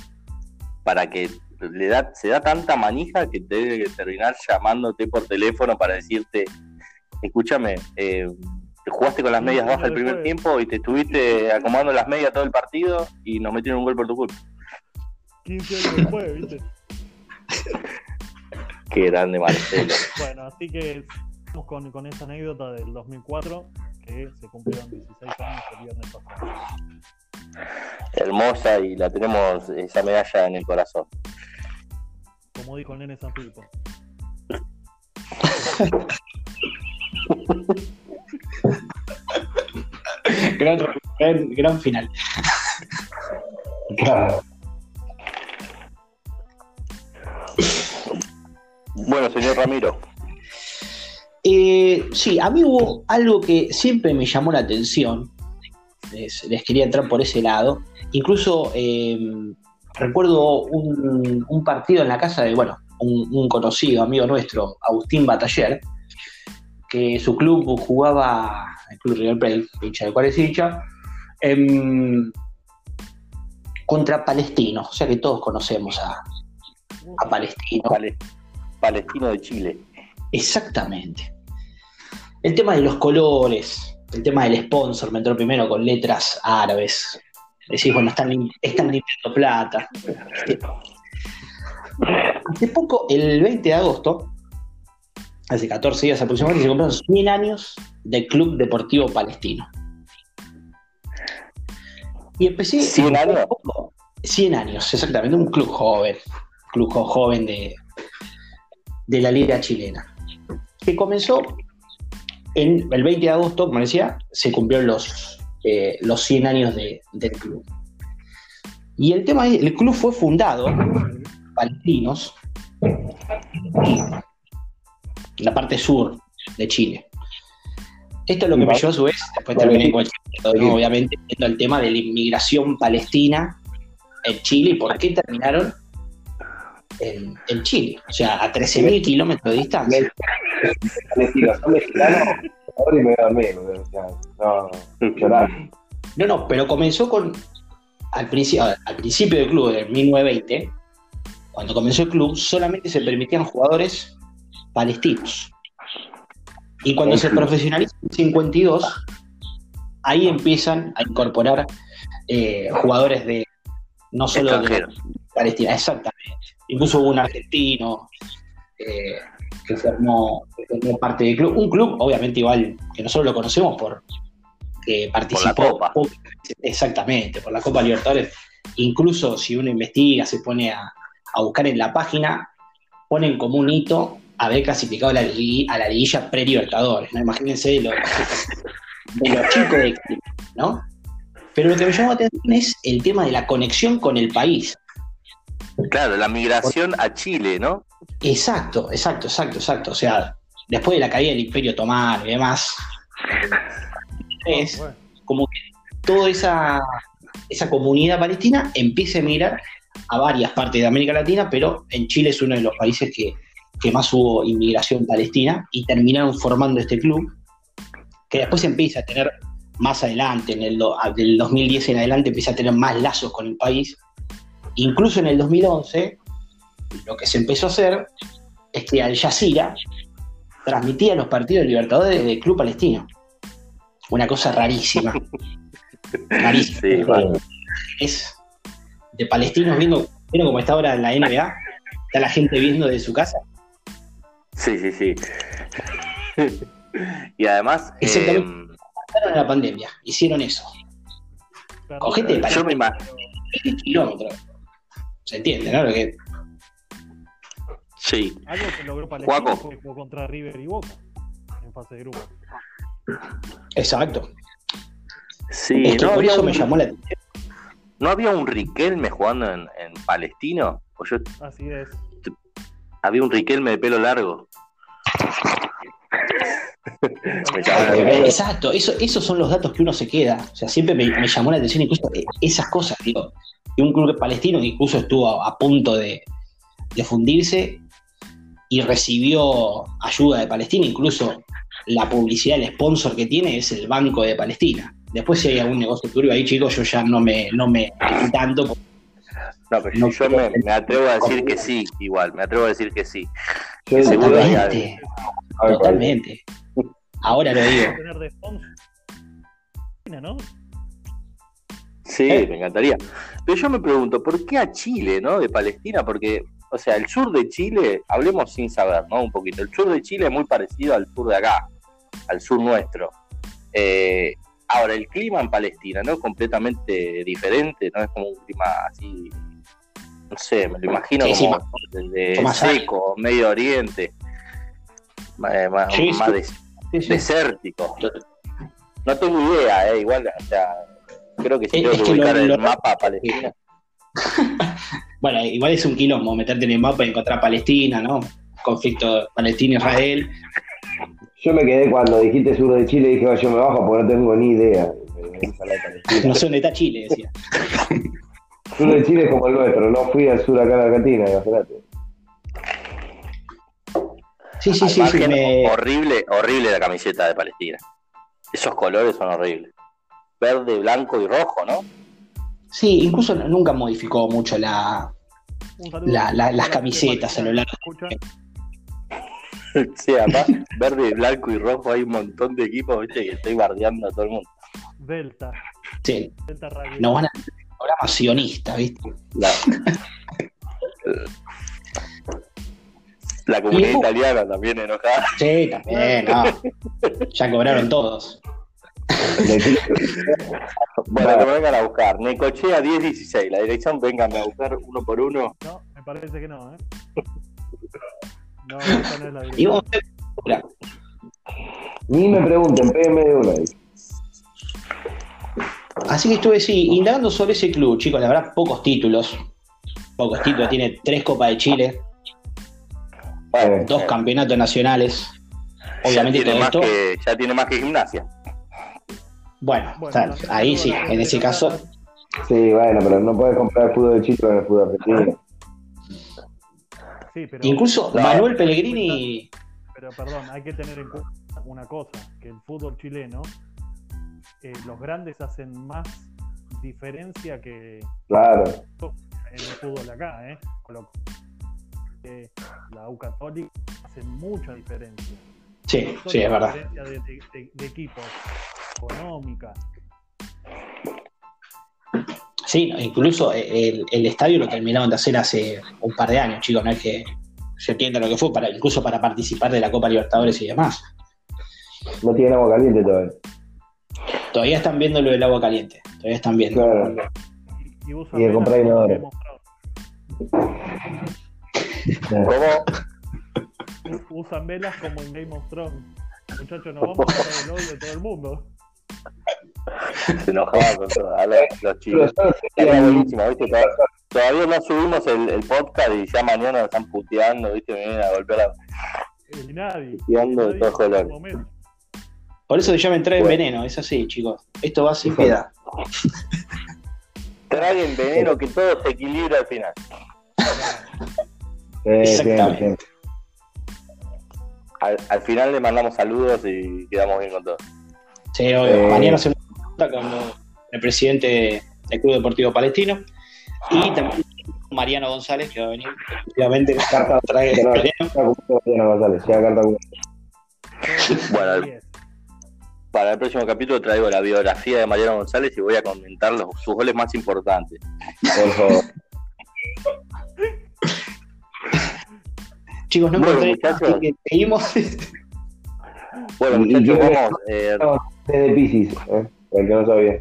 S1: para que le da, se da tanta manija que debe terminar llamándote por teléfono para decirte, escúchame, eh, jugaste con las medias bajas el primer tiempo y te estuviste acomodando las medias todo el partido y nos metieron un gol por tu culpa.
S3: 15 años después, ¿viste? [LAUGHS]
S1: Qué grande Marcelo.
S3: Bueno, así que vamos con, con esa anécdota del 2004, que se cumplieron 16 años el viernes pasado.
S1: Hermosa y la tenemos esa medalla en el corazón.
S3: Como dijo el nene San Filipo. [LAUGHS]
S2: gran, gran, gran final.
S4: Claro.
S1: Bueno, señor Ramiro,
S2: Eh, sí, a mí hubo algo que siempre me llamó la atención. Les, les quería entrar por ese lado. Incluso eh, recuerdo un, un partido en la casa de, bueno, un, un conocido amigo nuestro, Agustín Bataller, que su club jugaba, el Club River Plate, hincha de cuál es hincha, em, contra Palestino. O sea que todos conocemos a, a Palestino.
S1: Pale- Palestino de Chile.
S2: Exactamente. El tema de los colores, el tema del sponsor, me entró primero con letras árabes. Decís, bueno, están, están limpiando plata. [LAUGHS] Hace poco, el 20 de agosto, hace 14 días aproximadamente, se cumplieron 100 años del Club Deportivo Palestino. Y empecé.
S1: 100 años.
S2: 100 años, exactamente, un club joven, club jo- joven de, de la Liga Chilena, que comenzó en el 20 de agosto, como decía, se cumplieron los, eh, los 100 años de- del club. Y el tema es, el club fue fundado, palestinos, la parte sur de Chile. Esto es lo que me llevó a su vez, después terminé con el ¿no? obviamente, viendo el tema de la inmigración palestina en Chile y por qué terminaron en, en Chile, o sea, a 13.000 kilómetros de distancia.
S4: No,
S2: no, pero comenzó con. Al, principio al principio del club, en 1920, cuando comenzó el club, solamente se permitían jugadores palestinos. Y cuando se profesionaliza en 52, ahí empiezan a incorporar eh, jugadores de. No solo de. Palestina, exactamente. Incluso hubo un argentino eh, que, formó, que formó parte del club. Un club, obviamente, igual que nosotros lo conocemos por que participó.
S1: Copa.
S2: Exactamente, por la Copa Libertadores. Incluso si uno investiga, se pone a, a buscar en la página, ponen como un hito haber clasificado a la, a la liguilla pre-Libertadores. ¿no? Imagínense de los, de los chicos de ¿no? Pero lo que me llamó la atención es el tema de la conexión con el país.
S1: Claro, la migración a Chile, ¿no?
S2: Exacto, exacto, exacto, exacto. O sea, después de la caída del Imperio Otomano y demás, es
S3: Bueno,
S2: como que toda esa, esa comunidad palestina empieza a emigrar a varias partes de América Latina, pero en Chile es uno de los países que, que más hubo inmigración palestina y terminaron formando este club, que después empieza a tener más adelante, en el do- del 2010 en adelante, empieza a tener más lazos con el país. Incluso en el 2011, lo que se empezó a hacer es que Al Jazeera transmitía los partidos de Libertadores del Club Palestino. Una cosa rarísima. [LAUGHS] rarísima.
S1: Sí,
S2: Es de palestinos viendo, ¿vieron cómo está ahora en la NBA? Está la gente viendo de su casa.
S1: Sí, sí, sí. y además, eh,
S2: Pasaron a la pandemia, hicieron eso. gente de
S1: yo me
S2: Palestina,
S1: imagino.
S2: 20 kilómetros. Se entiende, ¿no? Lo que-
S1: Sí,
S3: Algo que logró Palestina
S1: Juaco.
S3: fue jugó contra River y Boca en fase de grupo.
S2: Exacto.
S1: sí.
S2: es que
S1: ¿No
S2: por
S1: había,
S2: eso me
S1: un,
S2: llamó la atención.
S1: ¿No había un Riquelme jugando en, en Palestino? O yo
S3: Así es.
S1: había un Riquelme de pelo largo. [LAUGHS]
S2: Exacto, eso, esos son los datos que uno se queda. O sea, siempre me, me llamó la atención incluso eh, esas cosas, digo. Que un club palestino que incluso estuvo a, a punto de, de fundirse y recibió ayuda de Palestina, incluso la publicidad, el sponsor que tiene es el Banco de Palestina. Después si hay algún negocio turbio ahí, chicos, yo ya no me, no me tanto.
S1: No, pero
S2: No
S1: yo me, me atrevo a decir que sí, igual, me atrevo a decir que sí.
S2: Totalmente. Ahora lo digo.
S3: ¿no?
S1: Sí,
S2: ¿Eh?
S1: me encantaría. Pero yo me pregunto, ¿por qué a Chile, no? De Palestina, porque, o sea, el sur de Chile, hablemos sin saber, ¿no? Un poquito. El sur de Chile es muy parecido al sur de acá, al sur nuestro. Eh, ahora, el clima en Palestina, ¿no? Es completamente diferente, ¿no? Es como un clima así, no sé, me lo imagino
S2: Sí,
S1: como de seco, Medio Oriente, más, más-
S2: Sí,
S1: más
S2: sí.
S1: des-
S2: Sí, sí.
S1: desértico. No tengo idea, eh, igual, o sea, creo que si
S2: Es-
S1: tengo que
S2: que lo-
S1: ubicar el
S2: lo-
S1: mapa Palestina. [LAUGHS]
S2: Bueno, igual es un quilombo meterte en el mapa y encontrar Palestina, ¿no? Conflicto Palestina-Israel.
S4: Yo me quedé cuando dijiste sur de Chile, dije, "Oh, yo me bajo porque no tengo ni idea.
S2: No sé dónde está Chile, decía. [LAUGHS]
S4: Sur de Chile es como el nuestro, no fui al sur acá en Argentina, imagínate.
S2: Sí, sí, sí, sí. me-
S1: Horrible, horrible la camiseta de Palestina. Esos colores son horribles. Verde, blanco y rojo, ¿no?
S2: Sí, incluso nunca modificó mucho la. Las camisetas a lo largo. [LAUGHS]
S1: Sí, además, verde, blanco y rojo hay un montón de equipos, viste, que estoy bardeando a todo el mundo.
S3: Delta.
S2: Sí,
S3: Delta Radio.
S2: nos van a programa sionista, ¿viste?
S1: La, la comunidad italiana también enojada.
S2: Sí, también, no. Ya cobraron todos.
S1: Bueno, que me vengan a buscar. Necochea 1016, la dirección, vengan a buscar uno por uno.
S3: No, me parece que no, ¿eh? No, esa no es la
S2: Y
S3: dirección.
S4: Ni me pregunten, péguenme de una.
S2: Así que estuve, sí, indagando sobre ese club, chicos, la verdad, pocos títulos. Pocos títulos, tiene tres Copas de Chile,
S4: Bueno,
S2: dos campeonatos nacionales. Obviamente
S1: ya tiene,
S2: todo
S1: más
S2: esto.
S1: que, ya tiene más que gimnasia.
S2: Bueno, ahí sí, en ese caso.
S4: Sí, bueno, pero no puedes comprar el fútbol de Chile con el fútbol argentino.
S3: Sí, pero,
S2: Incluso
S1: No.
S2: Manuel Pellegrini.
S3: pero perdón, hay que tener en cuenta una cosa, que el fútbol chileno, eh, los grandes hacen más diferencia que
S4: Claro,
S3: en el fútbol de acá, ¿eh? La U Católica hace mucha diferencia.
S2: Sí, sí, es verdad.
S3: diferencia de, de- de- de equipos, económica.
S2: Sí, incluso el, el estadio lo terminaron de hacer hace un par de años, chicos, no es que se entienda lo que fue, para, incluso para participar de la Copa Libertadores y demás.
S4: no tiene agua caliente todavía.
S2: Todavía están viendo lo del agua caliente, todavía están viendo.
S4: Claro.
S3: Y, y
S4: de
S3: velas
S4: comprar inodoro.
S3: Game of Thrones.
S1: ¿Cómo? [LAUGHS]
S3: Usan velas como en Game of Thrones. Muchachos, nos vamos a matar el odio de todo el mundo.
S1: Se enojaba con todo, a los, los chicos. Era buenísimo, ¿viste? Tod- Todavía no subimos el, el podcast y ya mañana nos están puteando, ¿viste? Me vienen a golpear a...
S3: Y nadie.
S1: Puteando de
S3: nadie
S1: todos
S2: Por eso se llama entrar en
S1: Bueno.
S2: veneno, es así, chicos. Esto va sin piedad.
S1: Traguen veneno que todo se equilibra al final.
S2: Exactamente.
S1: Al, al final le mandamos saludos y quedamos bien con todos.
S2: Sí, obvio.
S4: Eh.
S2: Mañana se nota con el presidente del Club Deportivo Palestino y también Mariano González, que va a venir
S4: Carta- Mariano González, ya carta Gustavo.
S1: Bueno. Para el próximo capítulo traigo la biografía de Mariano González y voy a comentar los, sus goles más importantes.
S4: por favor. [LAUGHS]
S2: Chicos, no
S1: Bueno, muchachos.
S2: así que seguimos.
S1: Bueno, muchachos, vamos. eh,
S4: de Pisces, ¿eh? el que no sabía.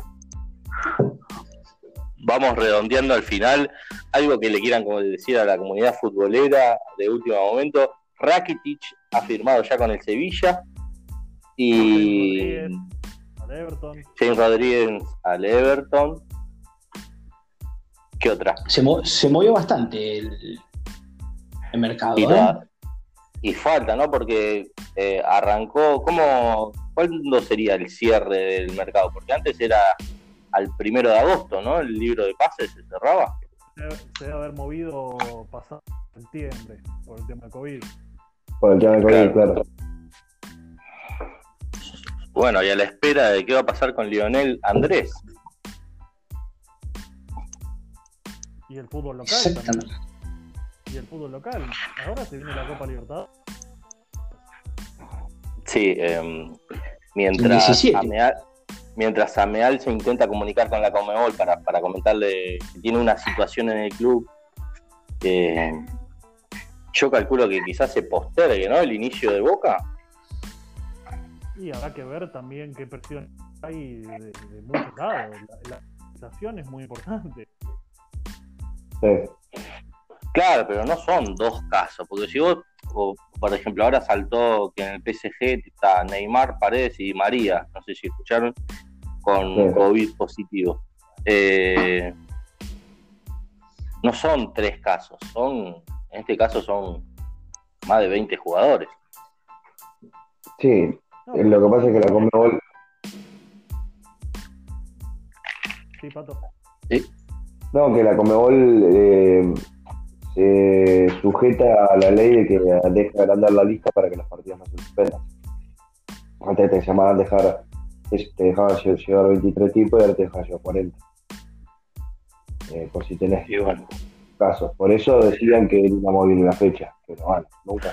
S1: vamos redondeando al final. Algo que le quieran como decir a la comunidad futbolera de último momento. Rakitic ha firmado ya con el Sevilla. Y
S3: Al Everton.
S1: James Rodríguez al Everton. ¿Qué otra?
S2: Se, mo- se movió bastante el, el mercado.
S1: Y,
S2: ¿eh?
S1: y falta, ¿no? Porque eh, arrancó, ¿cómo, ¿cuándo sería el cierre del mercado? Porque antes era al primero de agosto, ¿no? El libro de pases se cerraba.
S3: Se debe- se debe haber movido pasado septiembre por el tema de COVID.
S4: Por el tema de COVID,
S1: Claro.
S4: claro.
S1: Bueno, y a la espera de qué va a pasar con Lionel Andrés.
S3: Y el fútbol local también. Y el fútbol local. Ahora se viene la Copa Libertadores.
S1: Sí, eh,
S2: El
S1: mientras,
S2: 17.
S1: Ameal, mientras Ameal se intenta comunicar con la Comebol para, para comentarle que tiene una situación en el club, eh, yo calculo que quizás se postergue, ¿no? El inicio de Boca.
S3: Y habrá que ver también qué presión hay de, de muchos lados. La, la es muy importante.
S4: Sí.
S1: Claro, pero no son dos casos, porque si vos, o, por ejemplo, ahora saltó que en el PSG está Neymar, Paredes y María, no sé si escucharon, con
S4: Sí.
S1: COVID positivo. Eh, no son tres casos, son, en este caso son más de 20 jugadores.
S4: Sí,
S3: No,
S4: lo que pasa es que la Conmebol,
S3: Sí, Pato.
S4: no, que la Conmebol eh, se sujeta a la ley de que deja agrandar la lista para que los partidos no se suspendan. Antes te llamaban dejar, te dejaban lle- llevar 23 tipos y ahora te dejan llevar 40. Eh, por si tenés
S1: bueno,
S4: casos. Por eso decían que íbamos bien la fecha, pero bueno, nunca.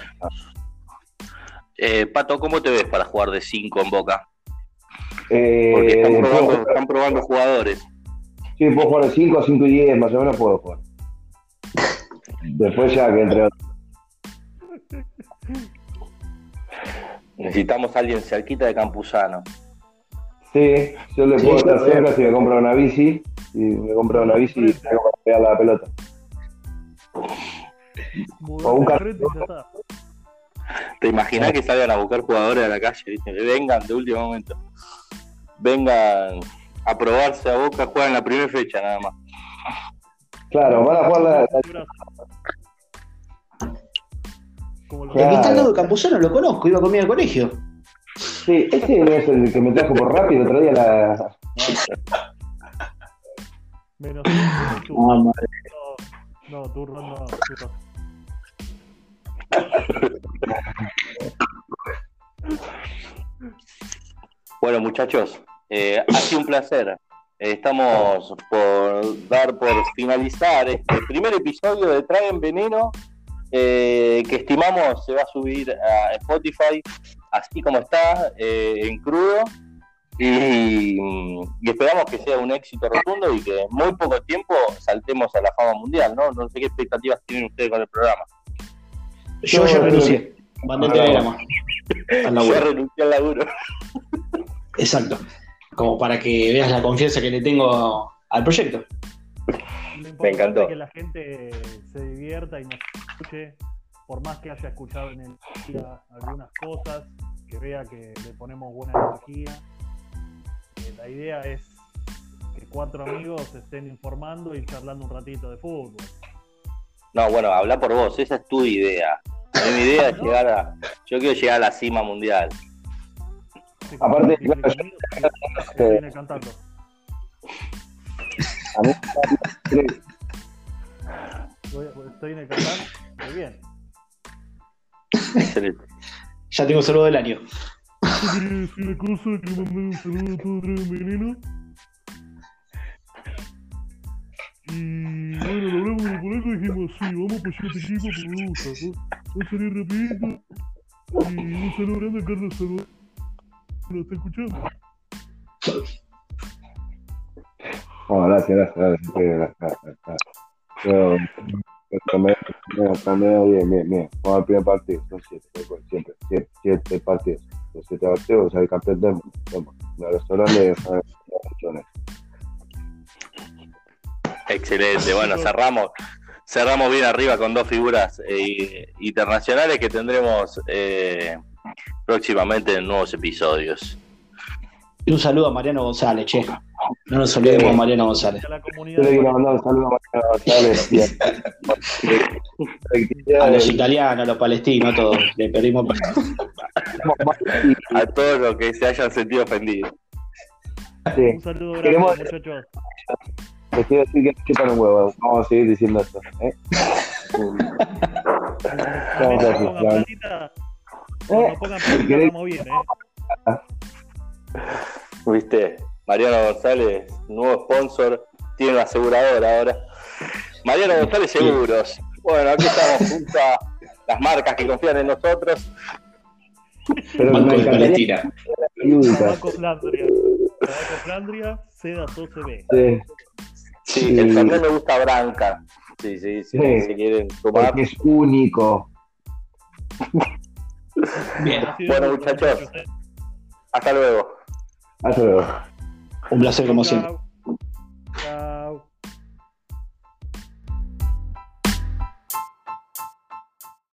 S1: Eh, Pato, ¿cómo te ves para jugar de 5 en Boca?
S4: Eh,
S1: Porque están probando,
S4: jugar-
S1: están probando jugadores.
S4: sí, puedo jugar de 5 a 5 y 10, más o menos puedo jugar. Después ya que entre otros.
S1: Necesitamos a alguien cerquita de Campuzano.
S4: Sí, yo le
S2: Sí,
S4: puedo estar
S2: claro.
S4: cerca si me compro una bici. Si me compro una bici y tengo para pegar la pelota.
S3: Mudate
S4: O un
S3: de
S1: ¿Te imaginas que salgan a buscar jugadores a la calle? ¿viste? Vengan de último momento. Vengan a probarse a Boca, juegan la primera fecha nada más.
S4: Claro, van a jugar la,
S3: Como lo-
S2: El que está al lado de Campuzano lo conozco, iba conmigo al colegio.
S4: Sí, ese no es el que me trajo por rápido el otro día la.
S3: Menos.
S2: Ah, madre.
S3: No, no, tú, no, tú,
S1: Bueno, muchachos, eh, ha sido un placer. Eh, estamos por dar por finalizar este primer episodio de Traen Veneno, eh, que estimamos se va a subir a Spotify, así como está, eh, en crudo. Y, y esperamos que sea un éxito rotundo y que en muy poco tiempo saltemos a la fama mundial, ¿no? No sé qué expectativas tienen ustedes con el programa.
S2: Yo ya renuncié. Mandé el telegrama. Al laburo.
S1: Yo renuncié al laburo.
S2: Exacto. Como para que veas la confianza que le tengo al proyecto.
S3: Lo importante
S1: encantó.
S3: es que la gente se divierta y nos escuche, por más que haya escuchado en el día algunas cosas, que vea que le ponemos buena energía. Eh, la idea es que cuatro amigos estén informando y charlando un ratito de fútbol.
S1: No, bueno, habla por vos, esa es tu idea. Mi idea es llegar a. Yo quiero llegar a la cima mundial.
S3: Sí,
S4: Aparte, claro,
S3: conmigo, se viene cantando.
S4: A mí,
S3: Estoy en el cantar, muy bien.
S1: Excelente.
S2: Ya tengo saludo del año.
S3: Y bueno, lo hablamos de polaco y dijimos, sí, vamos a apoyar a este equipo porque. Va a salir rapidito. Y un saludo grande a Carlos Salvador. ¿Lo está escuchando?
S4: No, gracias, gracias, gracias. gracias. Yo, tomé, tomé, bien, bien, bien. Jugamos el primer partido, son siete, recuerdo, siempre, siete, siete partidos. Los siete partidos, soy campeón del mundo. Una restaurante de.
S1: Excelente. Bueno, cerramos. Cerramos bien arriba con dos figuras eh, internacionales que tendremos eh, próximamente en nuevos episodios.
S2: Y un saludo a Mariano González, che. No nos olvidemos de Mariano González.
S3: A la
S4: Yo
S3: comunidad.
S4: le quiero mandar un saludo a Mariano González. [LAUGHS] y a-
S2: A los italianos, a los palestinos, a todos. Le pedimos [LAUGHS] [LAUGHS]
S1: A todos los que se hayan sentido ofendidos.
S4: Sí,
S3: Un saludo grande,
S4: Queremos-
S3: muchachos.
S4: Les quiero decir que chupan un huevo. Vamos a seguir diciendo esto. ¿eh?
S3: Platita, cuando
S4: ¿Eh?
S3: pongan vamos bien, ¿eh?
S1: ¿Viste? Mariano González, nuevo sponsor, tiene una aseguradora ahora. Mariano González Seguros. Bueno, aquí estamos junto a las marcas que confían en nosotros.
S4: Pero
S2: Banco de Palestina.
S3: Tabaco Flandria. Tabaco Flandria, Sedas OCB.
S4: Sí,
S1: Sí,
S4: Sí.
S1: el Fernet me gusta Branca. Sí, sí, sí,
S4: Sí.
S1: si quieren tomar.
S4: porque es único.
S2: Bien, [LAUGHS]
S1: Bueno, muchachos. Hasta luego.
S4: Hasta luego.
S2: un placer como siempre.
S3: Chau.